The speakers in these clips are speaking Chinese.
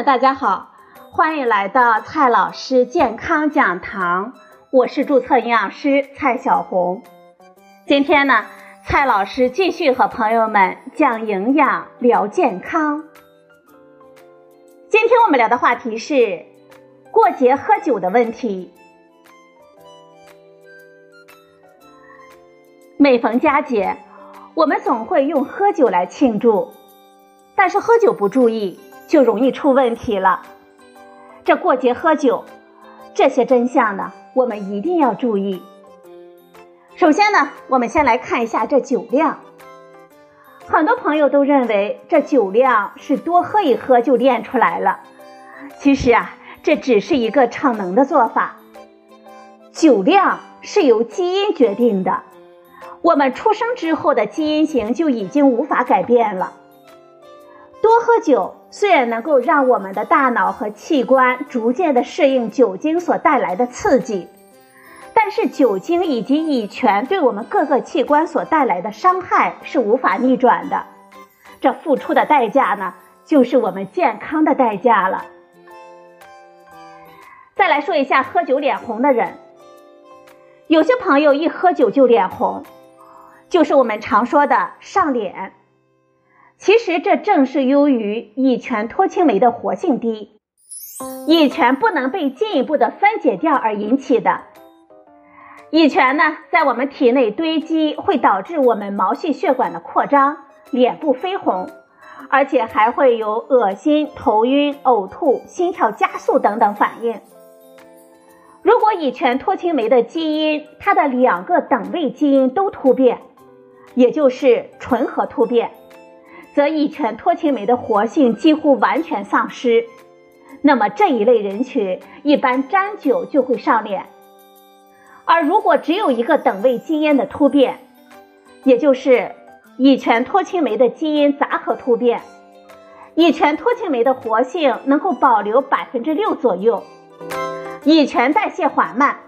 大家好，欢迎来到蔡老师健康讲堂，我是注册营养师蔡小红。今天呢，蔡老师继续和朋友们讲营养、聊健康。今天我们聊的话题是过节喝酒的问题。每逢佳节，我们总会用喝酒来庆祝，但是喝酒不注意。就容易出问题了。这过节喝酒，这些真相呢，我们一定要注意。首先呢，我们先来看一下这酒量。很多朋友都认为这酒量是多喝一喝就练出来了，其实啊，这只是一个逞能的做法。酒量是由基因决定的，我们出生之后的基因型就已经无法改变了。多喝酒虽然能够让我们的大脑和器官逐渐的适应酒精所带来的刺激，但是酒精以及乙醛对我们各个器官所带来的伤害是无法逆转的。这付出的代价呢，就是我们健康的代价了。再来说一下喝酒脸红的人，有些朋友一喝酒就脸红，就是我们常说的上脸。其实这正是由于乙醛脱氢酶的活性低，乙醛不能被进一步的分解掉而引起的。乙醛呢，在我们体内堆积，会导致我们毛细血管的扩张、脸部绯红，而且还会有恶心、头晕、呕吐、心跳加速等等反应。如果乙醛脱氢酶的基因，它的两个等位基因都突变，也就是纯合突变。则乙醛脱氢酶的活性几乎完全丧失，那么这一类人群一般沾酒就会上脸。而如果只有一个等位基因的突变，也就是乙醛脱氢酶的基因杂合突变，乙醛脱氢酶的活性能够保留百分之六左右，乙醛代谢缓慢，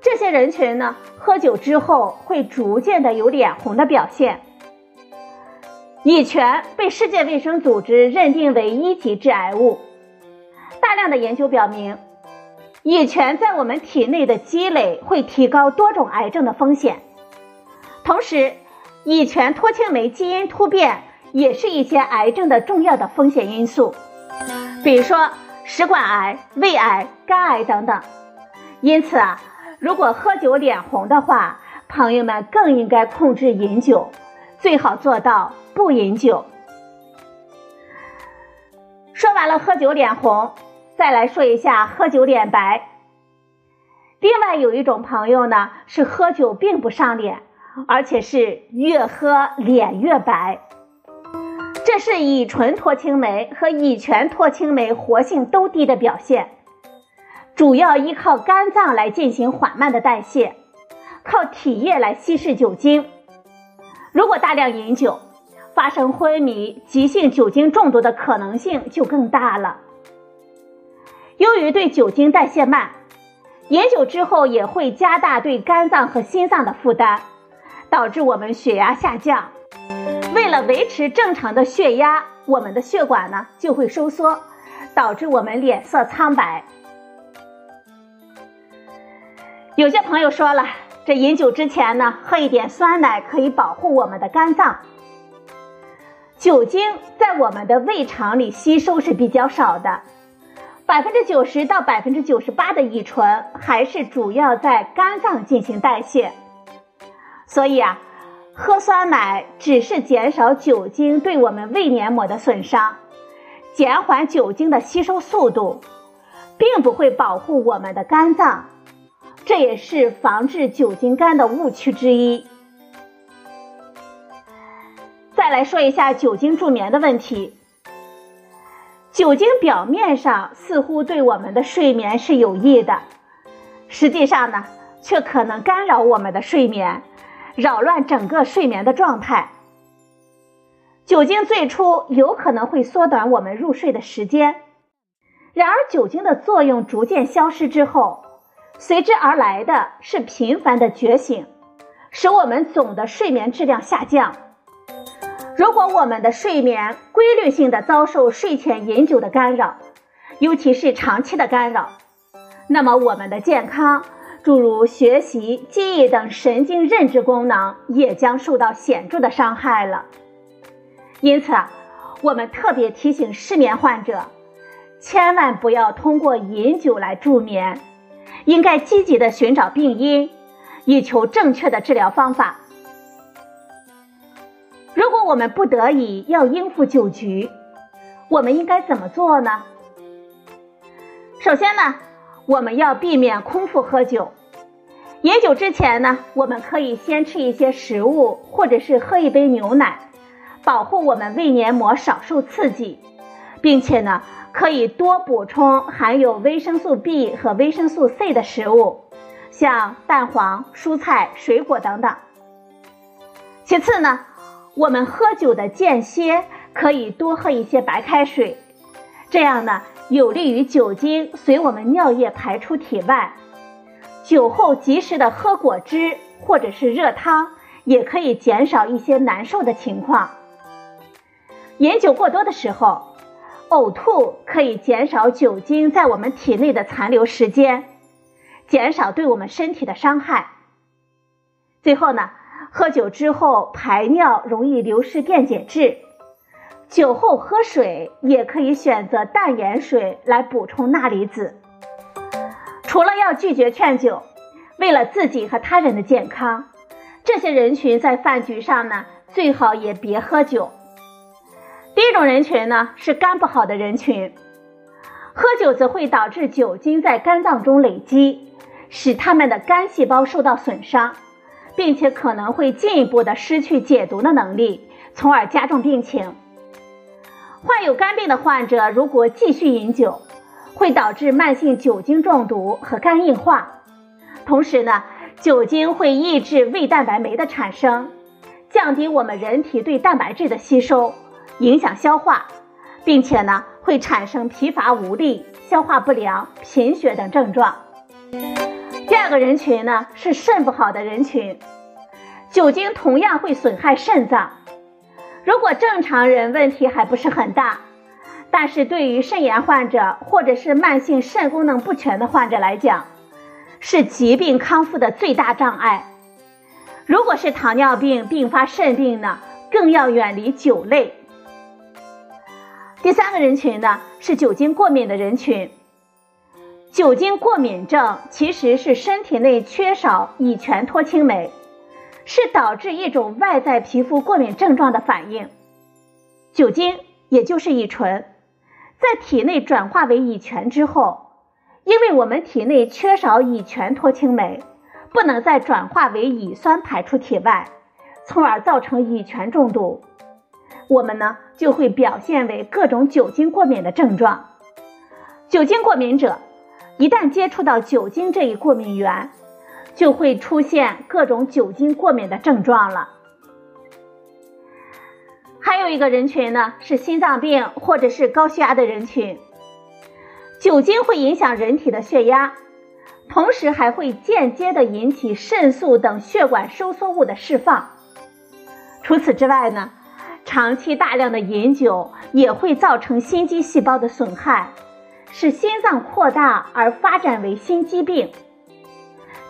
这些人群呢，喝酒之后会逐渐的有脸红的表现。乙醛被世界卫生组织认定为一级致癌物。大量的研究表明，乙醛在我们体内的积累会提高多种癌症的风险。同时，乙醛脱氢酶基因突变也是一些癌症的重要的风险因素，比如说食管癌、胃癌、肝癌等等。因此啊，如果喝酒脸红的话，朋友们更应该控制饮酒，最好做到。不饮酒。说完了喝酒脸红，再来说一下喝酒脸白。另外有一种朋友呢，是喝酒并不上脸，而且是越喝脸越白。这是乙醇脱氢酶和乙醛脱氢酶活性都低的表现，主要依靠肝脏来进行缓慢的代谢，靠体液来稀释酒精。如果大量饮酒，发生昏迷、急性酒精中毒的可能性就更大了。由于对酒精代谢慢，饮酒之后也会加大对肝脏和心脏的负担，导致我们血压下降。为了维持正常的血压，我们的血管呢就会收缩，导致我们脸色苍白。有些朋友说了，这饮酒之前呢，喝一点酸奶可以保护我们的肝脏。酒精在我们的胃肠里吸收是比较少的，百分之九十到百分之九十八的乙醇还是主要在肝脏进行代谢。所以啊，喝酸奶只是减少酒精对我们胃黏膜的损伤，减缓酒精的吸收速度，并不会保护我们的肝脏，这也是防治酒精肝的误区之一。来说一下酒精助眠的问题。酒精表面上似乎对我们的睡眠是有益的，实际上呢，却可能干扰我们的睡眠，扰乱整个睡眠的状态。酒精最初有可能会缩短我们入睡的时间，然而酒精的作用逐渐消失之后，随之而来的是频繁的觉醒，使我们总的睡眠质量下降。如果我们的睡眠规律性的遭受睡前饮酒的干扰，尤其是长期的干扰，那么我们的健康，诸如学习、记忆等神经认知功能也将受到显著的伤害了。因此，我们特别提醒失眠患者，千万不要通过饮酒来助眠，应该积极的寻找病因，以求正确的治疗方法。如果我们不得已要应付酒局，我们应该怎么做呢？首先呢，我们要避免空腹喝酒。饮酒之前呢，我们可以先吃一些食物，或者是喝一杯牛奶，保护我们胃黏膜少受刺激，并且呢，可以多补充含有维生素 B 和维生素 C 的食物，像蛋黄、蔬菜、水果等等。其次呢，我们喝酒的间歇可以多喝一些白开水，这样呢。有利于酒精随我们尿液排出体外。酒后及时的喝果汁或者是热汤，也可以减少一些难受的情况。饮酒过多的时候，呕吐可以减少酒精在我们体内的残留时间，减少对我们身体的伤害。最后呢，喝酒之后排尿容易流失电解质。酒后喝水也可以选择淡盐水来补充钠离子。除了要拒绝劝酒，为了自己和他人的健康，这些人群在饭局上呢，最好也别喝酒。第一种人群呢是肝不好的人群，喝酒则会导致酒精在肝脏中累积，使他们的肝细胞受到损伤，并且可能会进一步的失去解毒的能力，从而加重病情。患有肝病的患者如果继续饮酒，会导致慢性酒精中毒和肝硬化。同时呢，酒精会抑制胃蛋白酶的产生，降低我们人体对蛋白质的吸收，影响消化，并且呢会产生疲乏无力、消化不良、贫血等症状。第二个人群呢是肾不好的人群，酒精同样会损害肾脏。如果正常人问题还不是很大，但是对于肾炎患者或者是慢性肾功能不全的患者来讲，是疾病康复的最大障碍。如果是糖尿病并发肾病呢，更要远离酒类。第三个人群呢是酒精过敏的人群。酒精过敏症其实是身体内缺少乙醛脱氢酶。是导致一种外在皮肤过敏症状的反应。酒精也就是乙醇，在体内转化为乙醛之后，因为我们体内缺少乙醛脱氢酶，不能再转化为乙酸排出体外，从而造成乙醛中毒。我们呢就会表现为各种酒精过敏的症状。酒精过敏者一旦接触到酒精这一过敏源，就会出现各种酒精过敏的症状了。还有一个人群呢，是心脏病或者是高血压的人群。酒精会影响人体的血压，同时还会间接的引起肾素等血管收缩物的释放。除此之外呢，长期大量的饮酒也会造成心肌细胞的损害，使心脏扩大而发展为心肌病。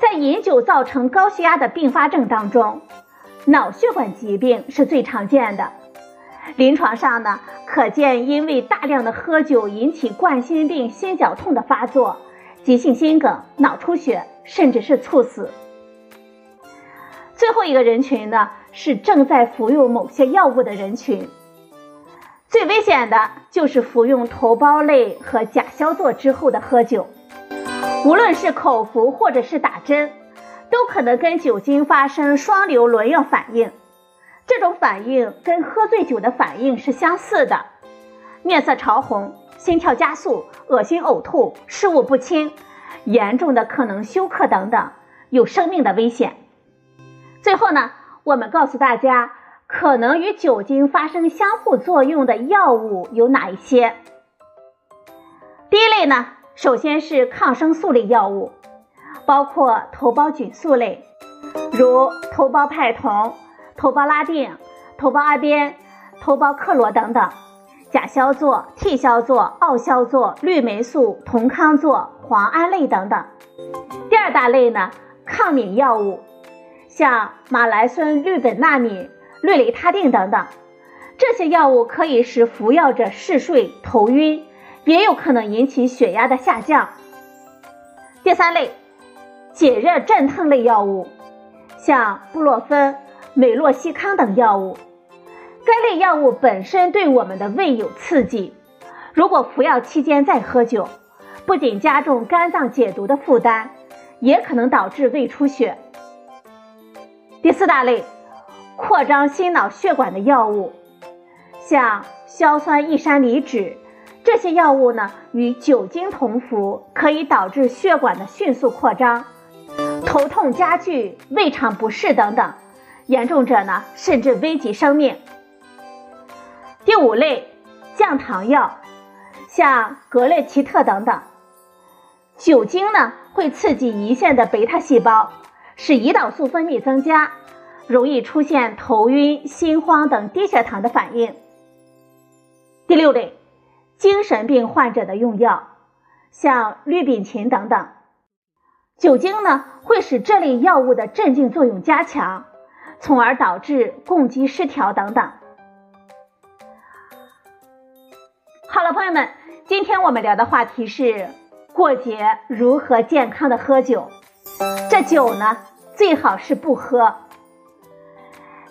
在饮酒造成高血压的并发症当中，脑血管疾病是最常见的。临床上呢，可见因为大量的喝酒引起冠心病、心绞痛的发作，急性心梗、脑出血，甚至是猝死。最后一个人群呢，是正在服用某些药物的人群。最危险的就是服用头孢类和甲硝唑之后的喝酒。无论是口服或者是打针，都可能跟酒精发生双硫仑样反应。这种反应跟喝醉酒的反应是相似的：面色潮红、心跳加速、恶心呕吐、视物不清，严重的可能休克等等，有生命的危险。最后呢，我们告诉大家，可能与酒精发生相互作用的药物有哪一些？第一类呢？首先是抗生素类药物，包括头孢菌素类，如头孢派酮、头孢拉定、头孢阿边、头孢克罗等等，甲硝唑、替硝唑、奥硝唑、氯霉素、酮康唑、磺胺类等等。第二大类呢，抗敏药物，像马来酸氯苯那敏、氯雷他定等等。这些药物可以使服药者嗜睡、头晕，也有可能引起血压的下降。第三类，解热镇痛类药物，像布洛芬、美洛西康等药物。该类药物本身对我们的胃有刺激，如果服药期间再喝酒，不仅加重肝脏解毒的负担，也可能导致胃出血。第四大类，扩张心脑血管的药物。像硝酸异山梨酯这些药物呢，与酒精同服，可以导致血管的迅速扩张，头痛加剧、胃肠不适等等，严重者呢，甚至危及生命。第五类降糖药，像格列齐特等等，酒精呢会刺激胰腺的贝塔细胞，使胰岛素分泌增加，容易出现头晕、心慌等低血糖的反应。第六类，精神病患者的用药，像氯丙嗪等等，酒精呢会使这类药物的镇静作用加强，从而导致供给失调等等。好了，朋友们，今天我们聊的话题是过节如何健康的喝酒，这酒呢最好是不喝。